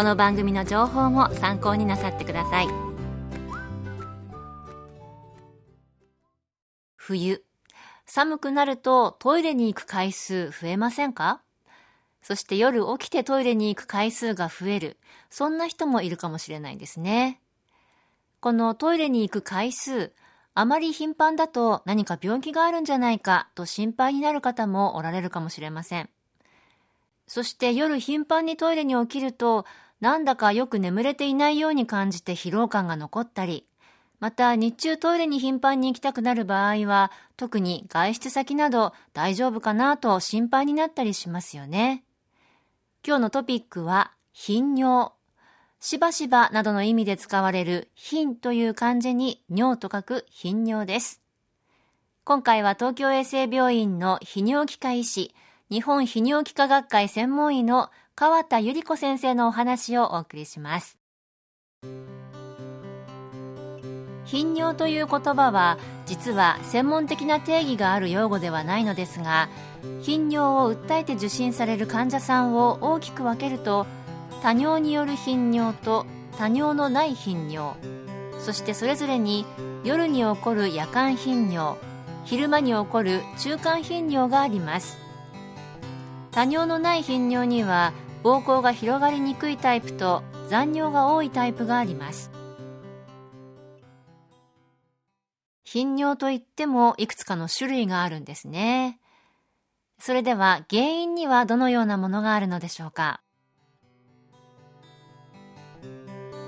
この番組の情報も参考になさってください。冬。寒くなるとトイレに行く回数増えませんか？そして夜起きてトイレに行く回数が増える。そんな人もいるかもしれないですね。このトイレに行く回数あまり頻繁だと何か病気があるんじゃないか？と心配になる方もおられるかもしれません。そして夜頻繁にトイレに起きるとなんだかよく眠れていないように感じて疲労感が残ったり、また日中トイレに頻繁に行きたくなる場合は特に外出先など大丈夫かなと心配になったりしますよね。今日のトピックは頻尿しばしばなどの意味で使われる貧という漢字に尿と書く頻尿です。今回は東京衛生病院の泌尿器科医師、日本泌尿器科学会専門医の川田由里子先生のお話をお送りします。頻尿という言葉は実は専門的な定義がある用語ではないのですが頻尿を訴えて受診される患者さんを大きく分けると多尿による頻尿と多尿のない頻尿そしてそれぞれに夜に起こる夜間頻尿昼間に起こる中間頻尿があります多尿のない頻尿には膀胱が広がりにくいタイプと残尿が多いタイプがあります。頻尿といってもいくつかの種類があるんですね。それでは原因にはどのようなものがあるのでしょうか？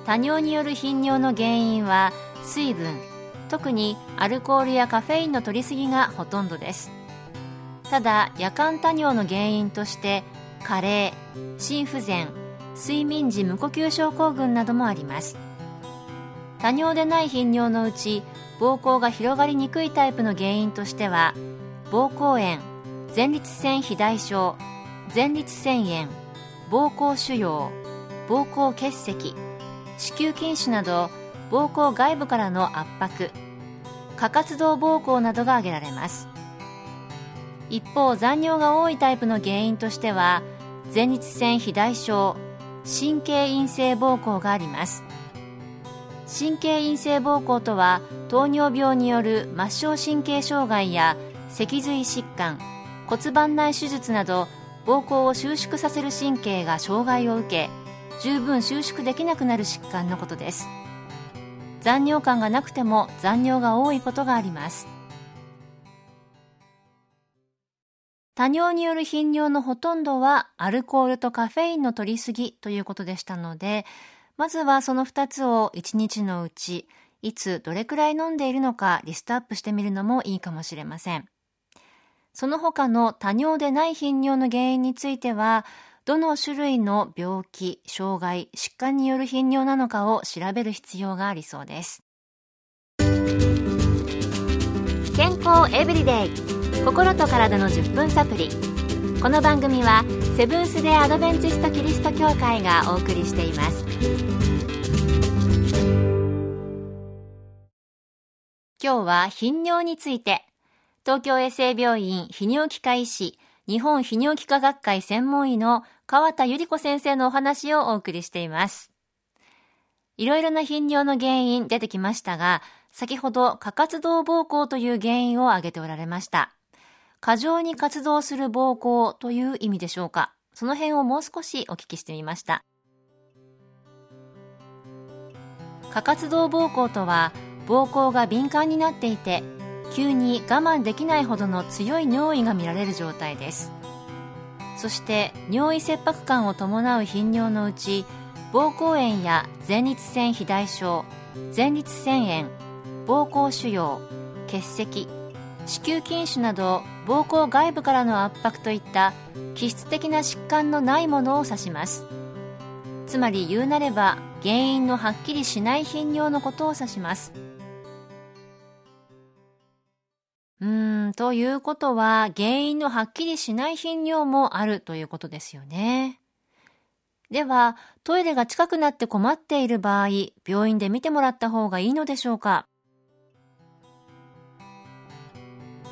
多尿による頻尿の原因は水分特にアルコールやカフェインの摂りすぎがほとんどです。ただ夜間多尿の原因として加齢心不全睡眠時無呼吸症候群などもあります。多尿でない頻尿のうち膀胱が広がりにくいタイプの原因としては膀胱炎前立腺肥大症前立腺炎膀胱腫瘍膀胱結石子宮筋腫など膀胱外部からの圧迫過活動膀胱などが挙げられます。一方残尿が多いタイプの原因としては前立腺肥大症神経陰性膀胱があります。神経陰性膀胱とは糖尿病による末梢神経障害や脊髄疾患骨盤内手術など膀胱を収縮させる神経が障害を受け十分収縮できなくなる疾患のことです。残尿感がなくても残尿が多いことがあります。多尿による頻尿のほとんどはアルコールとカフェインの摂りすぎということでしたのでまずはその2つを1日のうちいつどれくらい飲んでいるのかリストアップしてみるのもいいかもしれませんその他の多尿でない頻尿の原因についてはどの種類の病気、障害、疾患による頻尿なのかを調べる必要がありそうです。健康エブリデイ心と体の10分サプリこの番組はセブンス・デ・アドベンチスト・キリスト教会がお送りしています今日は頻尿について東京衛生病院泌尿器科医師日本泌尿器科学会専門医の川田由里子先生のお話をお送りしています。いろいろな頻尿の原因出てきましたが、先ほど過活動膀胱という原因を挙げておられました。過剰に活動する膀胱という意味でしょうか？その辺をもう少しお聞きしてみました。過活動膀胱とは膀胱が敏感になっていて急に我慢できないほどの強い尿意が見られる状態ですそして尿意切迫感を伴う頻尿のうち膀胱炎や前立腺肥大症前立腺炎膀胱腫瘍結石子宮筋腫など膀胱外部からの圧迫といった気質的な疾患のないものを指します。つまり言うなれば原因のはっきりしない頻尿のことを指します。うーんということは原因のはっきりしない頻尿もあるということですよね。ではトイレが近くなって困っている場合病院で見てもらった方がいいのでしょうか？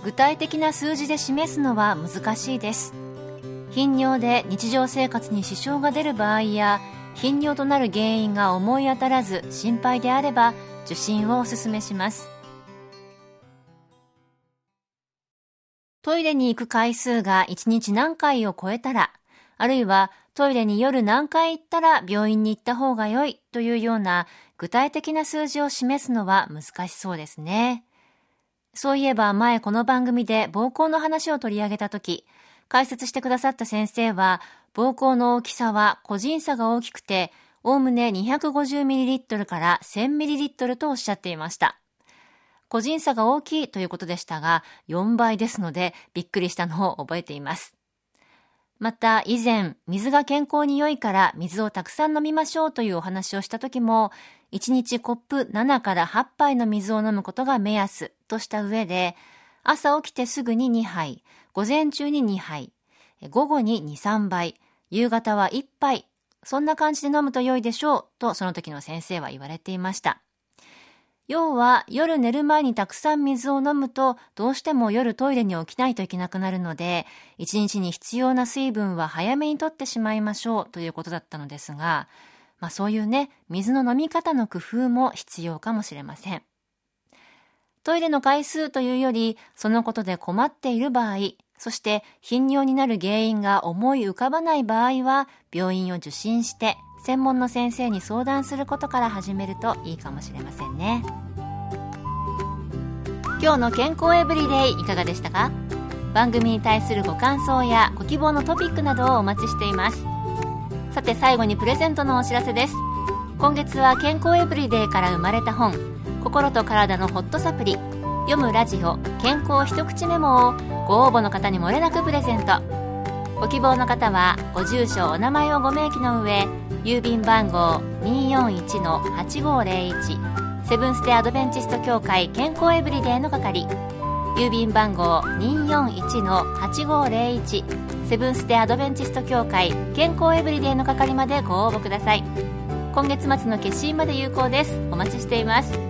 具体的な数字で示すのは難しいです頻尿で日常生活に支障が出る場合や頻尿となる原因が思い当たらず心配であれば受診をお勧めしますトイレに行く回数が1日何回を超えたらあるいはトイレに夜何回行ったら病院に行った方が良いというような具体的な数字を示すのは難しそうですね。そういえば前この番組で膀胱の話を取り上げた時、解説してくださった先生は、膀胱の大きさは個人差が大きくて、おおむね 250ml から 1000ml とおっしゃっていました。個人差が大きいということでしたが、4倍ですのでびっくりしたのを覚えています。また以前、水が健康に良いから水をたくさん飲みましょうというお話をした時も、1日コップ7から8杯の水を飲むことが目安とした上で、朝起きてすぐに2杯、午前中に2杯、午後に2、3杯、夕方は1杯、そんな感じで飲むと良いでしょうとその時の先生は言われていました。要は夜寝る前にたくさん水を飲むとどうしても夜トイレに起きないといけなくなるので一日に必要な水分は早めにとってしまいましょうということだったのですが、まあ、そういうね水の飲み方の工夫も必要かもしれません。トイレの回数というよりそのことで困っている場合そして頻尿になる原因が思い浮かばない場合は病院を受診して専門の先生に相談することから始めるといいかもしれませんね。今日の健康エブリデイいかがでしたか？番組に対するご感想やご希望のトピックなどをお待ちしています。さて最後にプレゼントのお知らせです。今月は健康エブリデイから生まれた本心と体のホットサプリ。読むラジオ健康一口メモをご応募の方にもれなくプレゼント。ご希望の方はご住所お名前をご明記の上郵便番号241-8501セブンステアドベンチスト協会健康エブリデイの係。郵便番号241-8501セブンステアドベンチスト協会健康エブリデイの係までご応募ください。今月末の決心まで有効です。お待ちしています。